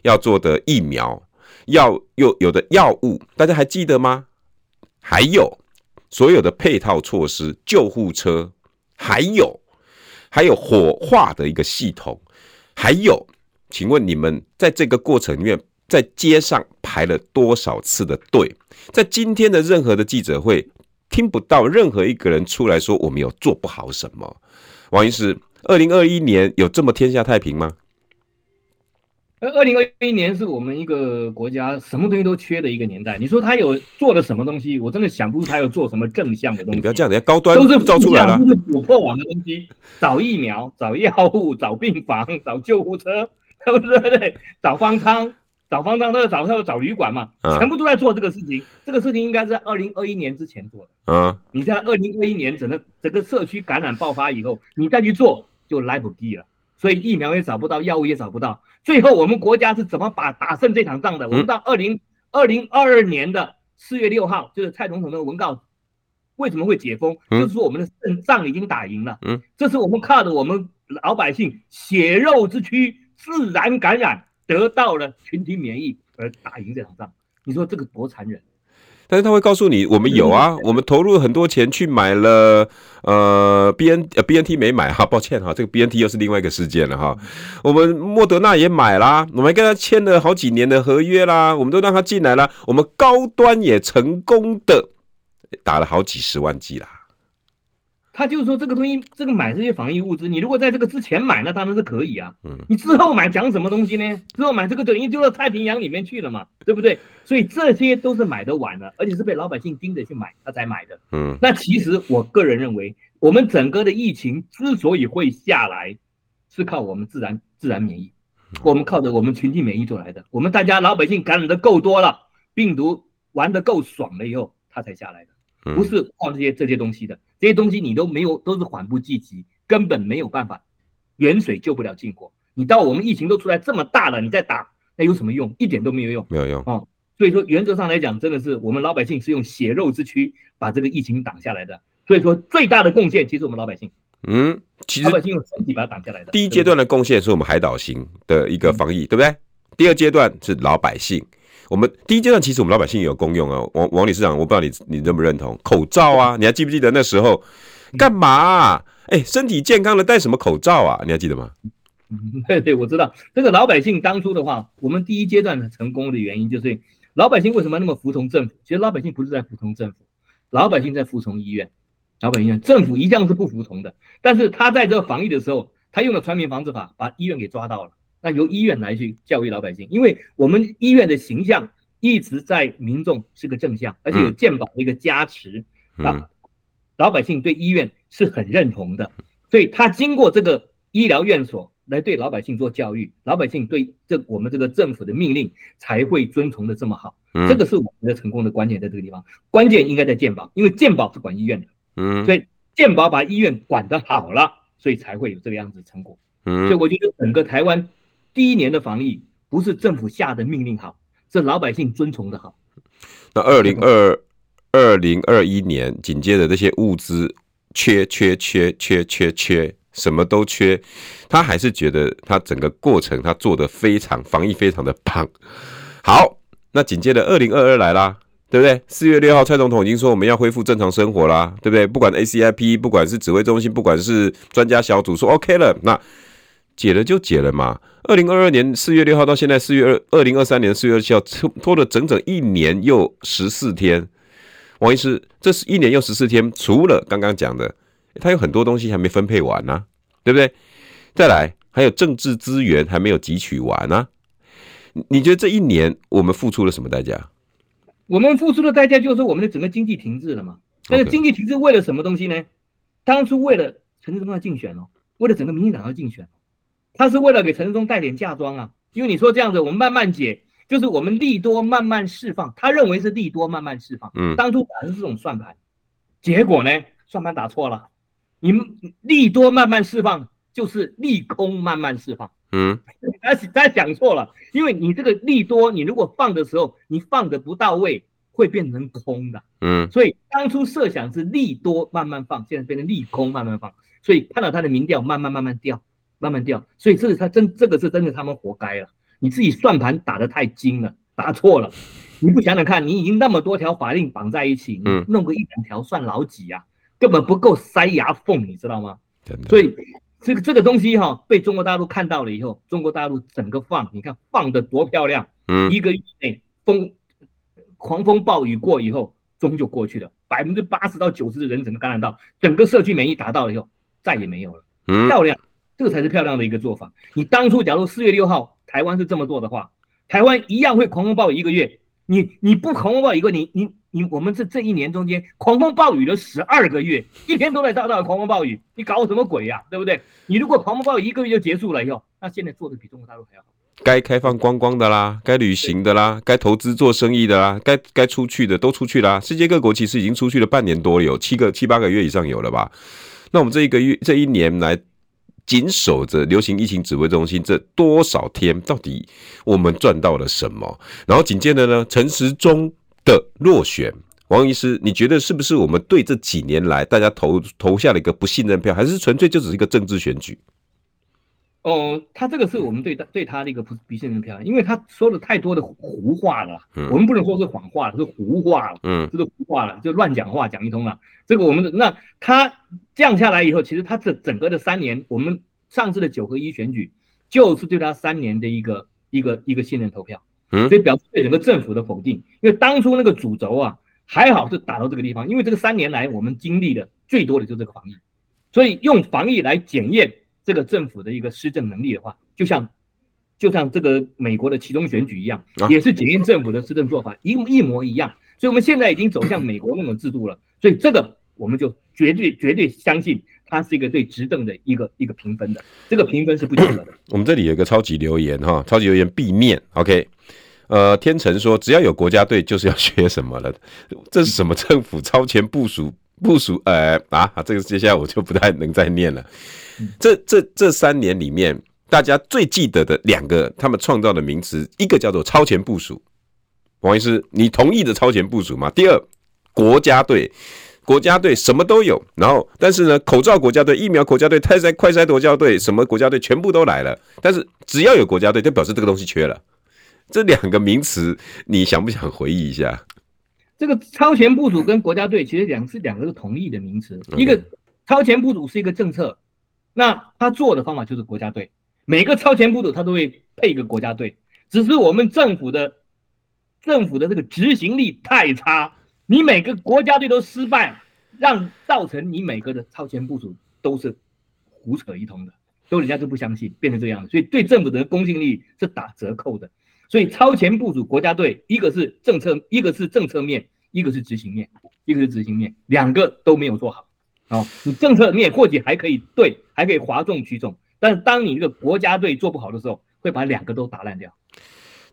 要做的疫苗，要有有的药物，大家还记得吗？还有所有的配套措施，救护车，还有还有火化的一个系统，还有，请问你们在这个过程里面，在街上排了多少次的队？在今天的任何的记者会，听不到任何一个人出来说我们有做不好什么。王医师，二零二一年有这么天下太平吗？而二零二一年是我们一个国家什么东西都缺的一个年代。你说他有做了什么东西？我真的想不出他有做什么正向的东西。你不要这样，人家高端都是造出来了，都是补破网的东西。找疫苗、找药物、找病房、找救护车，对不对？找方舱、找方舱，都是找他要找旅馆嘛，全部都在做这个事情。这个事情应该是在二零二一年之前做的。嗯，你在二零二一年整个整个社区感染爆发以后，你再去做就来不及了。所以疫苗也找不到，药物也找不到。最后我们国家是怎么把打胜这场仗的？我们到二零二零二二年的四月六号，就是蔡总统的文告，为什么会解封？就是说我们的胜仗已经打赢了。嗯，这是我们靠着我们老百姓血肉之躯自然感染得到了群体免疫而打赢这场仗。你说这个多残忍？但是他会告诉你，我们有啊，我们投入了很多钱去买了，呃，B N 呃 B N T 没买哈，抱歉哈，这个 B N T 又是另外一个事件了哈。我们莫德纳也买啦，我们还跟他签了好几年的合约啦，我们都让他进来啦，我们高端也成功的打了好几十万剂啦。他就是说这个东西，这个买这些防疫物资，你如果在这个之前买，那当然是可以啊。嗯，你之后买讲什么东西呢？之后买这个等于丢到太平洋里面去了嘛，对不对？所以这些都是买的晚了，而且是被老百姓盯着去买，他才买的。嗯，那其实我个人认为，我们整个的疫情之所以会下来，是靠我们自然自然免疫，我们靠着我们群体免疫做来的。我们大家老百姓感染的够多了，病毒玩的够爽了以后，它才下来的。不是靠这些这些东西的，这些东西你都没有，都是缓不济急，根本没有办法，远水救不了近火。你到我们疫情都出来这么大了，你再打，那有什么用？一点都没有用，没有用哦。所以说原则上来讲，真的是我们老百姓是用血肉之躯把这个疫情挡下来的。所以说最大的贡献其实我们老百姓，嗯，其实老百姓用身体把它挡下来的。第一阶段的贡献是我们海岛型的一个防疫，对不对？第二阶段是老百姓。我们第一阶段其实我们老百姓也有公用啊，王王理事长，我不知道你你认不认同口罩啊？你还记不记得那时候干嘛啊？哎，身体健康的戴什么口罩啊？你还记得吗？对对，我知道这个老百姓当初的话，我们第一阶段的成功的原因就是老百姓为什么那么服从政府？其实老百姓不是在服从政府，老百姓在服从医院。老百姓政府一向是不服从的，但是他在这个防疫的时候，他用了传民防治法把医院给抓到了。那由医院来去教育老百姓，因为我们医院的形象一直在民众是个正向，而且有健保的一个加持，啊，老百姓对医院是很认同的，所以他经过这个医疗院所来对老百姓做教育，老百姓对这我们这个政府的命令才会遵从的这么好，这个是我们的成功的关键在这个地方，关键应该在健保，因为健保是管医院的，嗯，所以健保把医院管得好了，所以才会有这个样子的成果，嗯，所以我觉得整个台湾。第一年的防疫不是政府下的命令好，是老百姓遵从的好。那二零二二零二一年紧接着这些物资缺缺缺缺缺缺，什么都缺，他还是觉得他整个过程他做得非常防疫非常的棒。好，那紧接着二零二二来啦，对不对？四月六号蔡总统已经说我们要恢复正常生活啦，对不对？不管 ACIP，不管是指挥中心，不管是专家小组说 OK 了，那。解了就解了嘛。二零二二年四月六号到现在四月二二零二三年四月二十七号，拖拖了整整一年又十四天。王医师，这是一年又十四天，除了刚刚讲的，他有很多东西还没分配完呢、啊，对不对？再来，还有政治资源还没有汲取完呢、啊。你觉得这一年我们付出了什么代价？我们付出的代价就是我们的整个经济停滞了嘛。那个经济停滞为了什么东西呢？当初为了陈志忠要竞选哦，为了整个民进党要竞选。他是为了给陈世忠带点嫁妆啊，因为你说这样子，我们慢慢解，就是我们利多慢慢释放。他认为是利多慢慢释放，嗯，当初打的是这种算盘，结果呢，算盘打错了，你们利多慢慢释放就是利空慢慢释放，嗯，他他讲错了，因为你这个利多，你如果放的时候你放的不到位，会变成空的，嗯，所以当初设想是利多慢慢放，现在变成利空慢慢放，所以看到他的民调慢慢慢慢掉。慢慢掉，所以这是他真这个是真的，他们活该了。你自己算盘打得太精了，打错了。你不想想看，你已经那么多条法令绑在一起，你弄个一两条算老几呀？根本不够塞牙缝，你知道吗？所以这个这个东西哈，被中国大陆看到了以后，中国大陆整个放，你看放的多漂亮。嗯，一个月内风狂风暴雨过以后，终就过去了，百分之八十到九十的人整个感染到，整个社区免疫达到了以后，再也没有了。嗯，漂亮。这才是漂亮的一个做法。你当初假如四月六号台湾是这么做的话，台湾一样会狂风暴雨一个月。你你不狂风暴雨一个，你你你我们这这一年中间狂风暴雨了十二个月，一天都在大大的狂风暴雨，你搞什么鬼呀、对不对？你如果狂风暴雨一个月就结束了以后，那现在做的比中国大陆还要好。该开放观光的啦，该旅行的啦，该投资做生意的啦，该该出去的都出去啦。世界各国其实已经出去了半年多了，有七个七八个月以上有了吧？那我们这一个月这一年来。紧守着流行疫情指挥中心这多少天，到底我们赚到了什么？然后紧接着呢，陈时中的落选，王医师，你觉得是不是我们对这几年来大家投投下了一个不信任票，还是纯粹就只是一个政治选举？哦，他这个是我们对他对他的一个不不信任票，因为他说了太多的胡话了。嗯，我们不能说是谎话，是胡话了。嗯，这是胡话了，就乱讲话讲一通了。这个我们的那他降下来以后，其实他这整个的三年，我们上次的九合一选举就是对他三年的一个一个一个信任投票，嗯，所以表示对整个政府的否定。因为当初那个主轴啊，还好是打到这个地方，因为这个三年来我们经历的最多的就是这个防疫，所以用防疫来检验这个政府的一个施政能力的话，就像就像这个美国的其中选举一样，也是检验政府的施政做法一一模一样。所以我们现在已经走向美国那种制度了，所以这个我们就绝对绝对相信它是一个对执政的一个一个评分的，这个评分是不及格的。我们这里有一个超级留言哈，超级留言必念，OK。呃，天成说只要有国家队就是要学什么了，这是什么政府超前部署部署？呃啊，这个接下来我就不太能再念了。这这这三年里面，大家最记得的两个他们创造的名词，一个叫做超前部署。王医师，你同意的超前部署吗？第二，国家队，国家队什么都有，然后但是呢，口罩国家队、疫苗国家队、快筛快筛国家队，什么国家队全部都来了，但是只要有国家队，就表示这个东西缺了。这两个名词，你想不想回忆一下？这个超前部署跟国家队其实两是两个是同义的名词。一个超前部署是一个政策，那他做的方法就是国家队。每个超前部署他都会配一个国家队，只是我们政府的政府的这个执行力太差，你每个国家队都失败，让造成你每个的超前部署都是胡扯一通的，都人家都不相信，变成这样，所以对政府的公信力是打折扣的。所以超前部署国家队，一个是政策，一个是政策面，一个是执行面，一个是执行面，两个都没有做好。哦，你政策面或许还可以对，还可以哗众取宠，但是当你这个国家队做不好的时候，会把两个都打烂掉。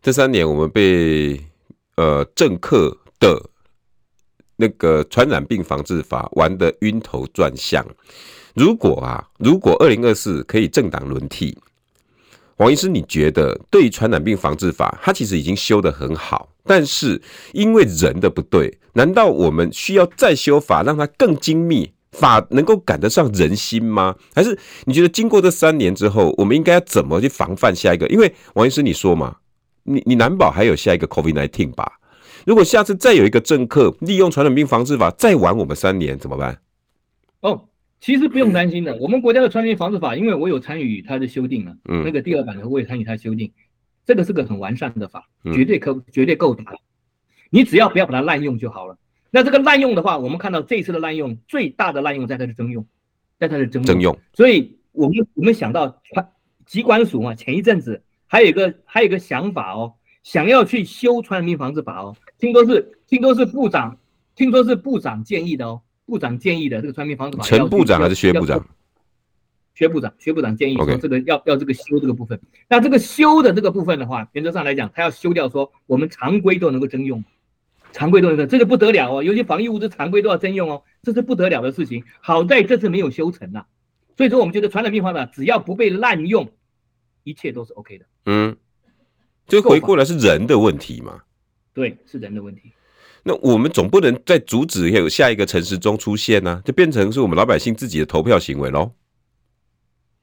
这三年我们被呃政客的那个传染病防治法玩得晕头转向。如果啊，如果二零二四可以政党轮替。王医师，你觉得对于传染病防治法，它其实已经修得很好，但是因为人的不对，难道我们需要再修法，让它更精密，法能够赶得上人心吗？还是你觉得经过这三年之后，我们应该要怎么去防范下一个？因为王医师你说嘛，你你难保还有下一个 COVID-19 吧？如果下次再有一个政客利用传染病防治法再玩我们三年，怎么办？哦。其实不用担心的，我们国家的传染病防治法，因为我有参与它的修订了，嗯，那个第二版的我也参与它修订，这个是个很完善的法，绝对可绝对够打，你只要不要把它滥用就好了。那这个滥用的话，我们看到这一次的滥用最大的滥用在它的征用，在它的征用，用，所以我们我们想到传疾管署嘛，前一阵子还有一个还有一个想法哦，想要去修传染病防治法哦，听说是听说是部长，听说是部长建议的哦。部长建议的这个传染病防治法，陈部长还是薛部长？薛部长，薛部长建议说这个要要这个修这个部分。那这个修的这个部分的话，原则上来讲，他要修掉说我们常规都能够征用，常规都能够，这个不得了哦，有些防疫物资常规都要征用哦，这是不得了的事情。好在这次没有修成啊，所以说我们觉得传染病防法只要不被滥用，一切都是 OK 的。嗯，就回过来是人的问题嘛？对，是人的问题。那我们总不能再阻止有下一个城市中出现呢、啊？就变成是我们老百姓自己的投票行为喽？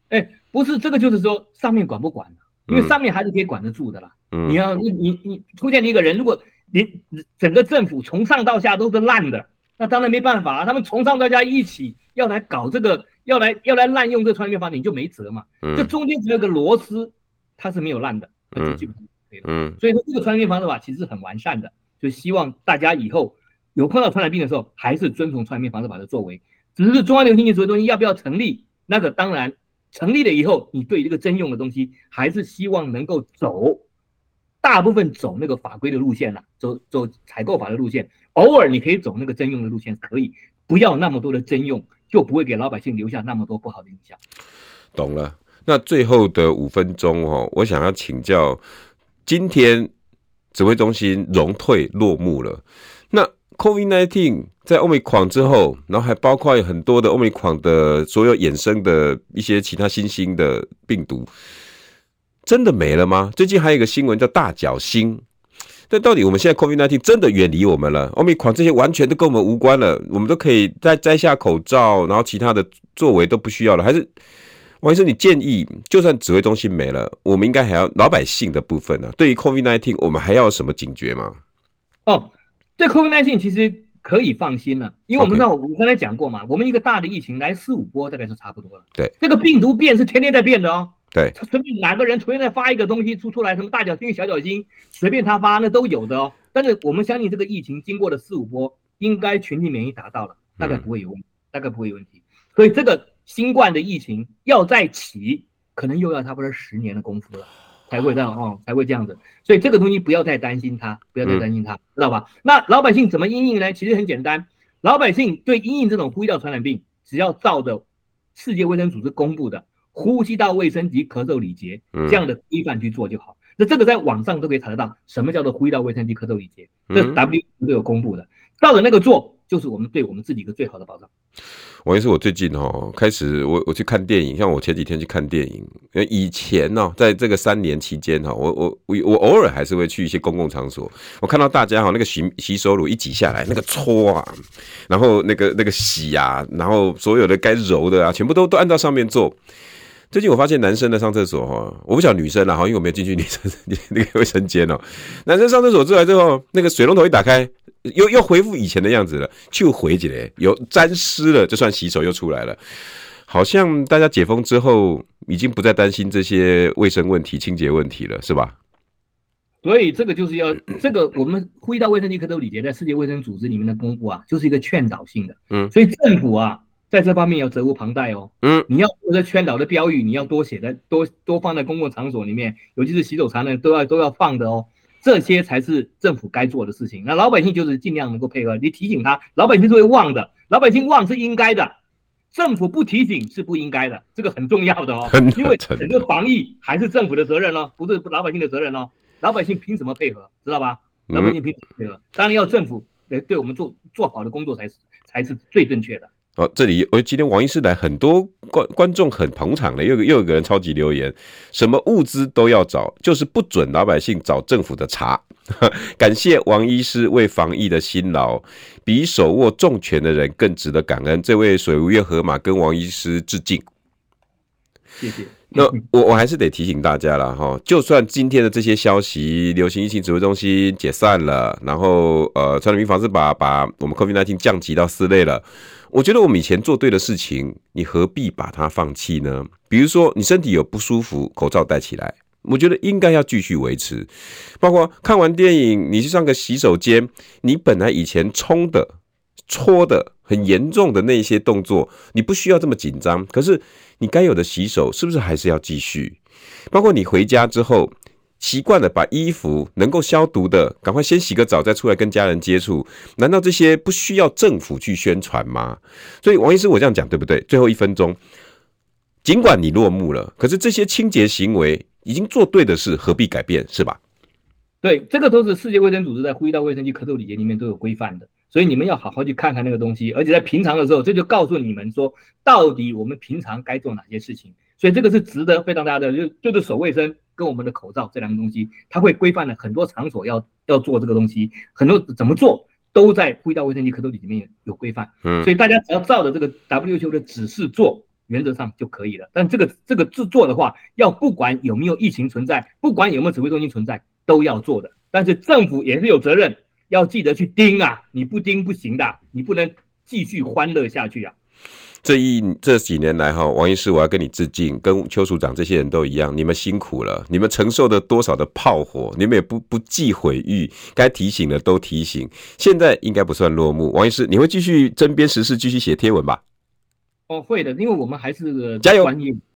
哎、欸，不是这个，就是说上面管不管？因为上面还是可以管得住的啦。嗯，你要你你你出现一个人，如果你整个政府从上到下都是烂的，那当然没办法啊。他们从上到下一起要来搞这个，要来要来滥用这个传染病法，你就没辙嘛。嗯，这中间只有个螺丝，它是没有烂的。嗯，基本上可以的。嗯，所以说这个传染病防治法其实很完善的。就希望大家以后有碰到传染病的时候，还是遵从传染病防治法的作为。只是中央流行疫情指挥中心要不要成立？那个当然成立了以后，你对这个征用的东西，还是希望能够走大部分走那个法规的路线了，走走采购法的路线。偶尔你可以走那个征用的路线，可以不要那么多的征用，就不会给老百姓留下那么多不好的印象。懂了。那最后的五分钟哦，我想要请教今天。指挥中心荣退落幕了，那 COVID-19 在 Omicron 之后，然后还包括很多的 Omicron 的所有衍生的一些其他新兴的病毒，真的没了吗？最近还有一个新闻叫大脚星，但到底我们现在 COVID-19 真的远离我们了？Omicron 这些完全都跟我们无关了，我们都可以再摘下口罩，然后其他的作为都不需要了，还是？王医生，你建议，就算指挥中心没了，我们应该还要老百姓的部分呢、啊？对于 COVID-19，我们还要什么警觉吗？哦，对 COVID-19 其实可以放心了，因为我们知道，我刚才讲过嘛.我们一个大的疫情来四五波，大概是差不多了。对，这个病毒变是天天在变的哦。对，随便哪个人随便再发一个东西出出来，什么大脚星、小脚星，随便他发，那都有的哦。但是我们相信，这个疫情经过了四五波，应该群体免疫达到了，大概不会有问题，嗯、大概不会有问题。所以这个。新冠的疫情要再起，可能又要差不多十年的功夫了，才会这样哦，才会这样子。所以这个东西不要再担心它，不要再担心它，知道吧？那老百姓怎么应应呢？其实很简单，老百姓对应应这种呼吸道传染病，只要照着世界卫生组织公布的呼吸道卫生及咳嗽礼节这样的规范去做就好。那这个在网上都可以查得到，什么叫做呼吸道卫生及咳嗽礼节？这 W 都有公布的，照着那个做。就是我们对我们自己一个最好的保障。我也是，我最近哦开始我我去看电影，像我前几天去看电影。因为以前呢，在这个三年期间哈，我我我我偶尔还是会去一些公共场所，我看到大家哈那个洗洗手乳一挤下来，那个搓啊，然后那个那个洗啊，然后所有的该揉的啊，全部都都按照上面做。最近我发现男生的上厕所哈，我不晓得女生啦哈，因为我没有进去女生 那个卫生间哦。男生上厕所出来之后，那个水龙头一打开。又又恢复以前的样子了，就回起来，有沾湿了就算洗手又出来了，好像大家解封之后已经不再担心这些卫生问题、清洁问题了，是吧？所以这个就是要这个我们呼吸道卫生及咳嗽礼节在世界卫生组织里面的公布啊，就是一个劝导性的，嗯，所以政府啊在这方面要责无旁贷哦，嗯，你要这劝导的标语，你要多写在多多放在公共场所里面，尤其是洗手槽呢，都要都要放的哦。这些才是政府该做的事情。那老百姓就是尽量能够配合，你提醒他，老百姓是会忘的。老百姓忘是应该的，政府不提醒是不应该的，这个很重要的哦。因为整个防疫还是政府的责任哦，不是老百姓的责任哦。老百姓凭什么配合？知道吧？老百姓凭什么配合？当然要政府来对我们做做好的工作才是才是最正确的。哦，这里我今天王医师来，很多观观众很捧场的，又又有个人超级留言，什么物资都要找，就是不准老百姓找政府的茬。感谢王医师为防疫的辛劳，比手握重权的人更值得感恩。这位水无月河马跟王医师致敬，谢谢。那我我还是得提醒大家了哈，就算今天的这些消息，流行疫情指挥中心解散了，然后呃，传染病防治法把我们 COVID-19 降级到四类了。我觉得我们以前做对的事情，你何必把它放弃呢？比如说你身体有不舒服，口罩戴起来，我觉得应该要继续维持。包括看完电影，你去上个洗手间，你本来以前冲的、搓的很严重的那些动作，你不需要这么紧张。可是你该有的洗手，是不是还是要继续？包括你回家之后。习惯了把衣服能够消毒的，赶快先洗个澡再出来跟家人接触。难道这些不需要政府去宣传吗？所以王医师，我这样讲对不对？最后一分钟，尽管你落幕了，可是这些清洁行为已经做对的事，何必改变？是吧？对，这个都是世界卫生组织在呼吸道卫生及咳嗽礼节里面都有规范的，所以你们要好好去看看那个东西。而且在平常的时候，这就告诉你们说，到底我们平常该做哪些事情。所以这个是值得非常大的，就就是手卫生跟我们的口罩这两个东西，它会规范了很多场所要要做这个东西，很多怎么做都在呼吸道卫生及咳嗽礼里面有规范。嗯，所以大家只要照着这个 WHO 的指示做，原则上就可以了。但这个这个制作的话，要不管有没有疫情存在，不管有没有指挥中心存在，都要做的。但是政府也是有责任，要记得去盯啊，你不盯不行的，你不能继续欢乐下去啊。这一这几年来哈，王医师，我要跟你致敬，跟邱署长这些人都一样，你们辛苦了，你们承受了多少的炮火，你们也不不计毁誉，该提醒的都提醒，现在应该不算落幕。王医师，你会继续针砭时事，继续写贴文吧？哦，会的，因为我们还是加油。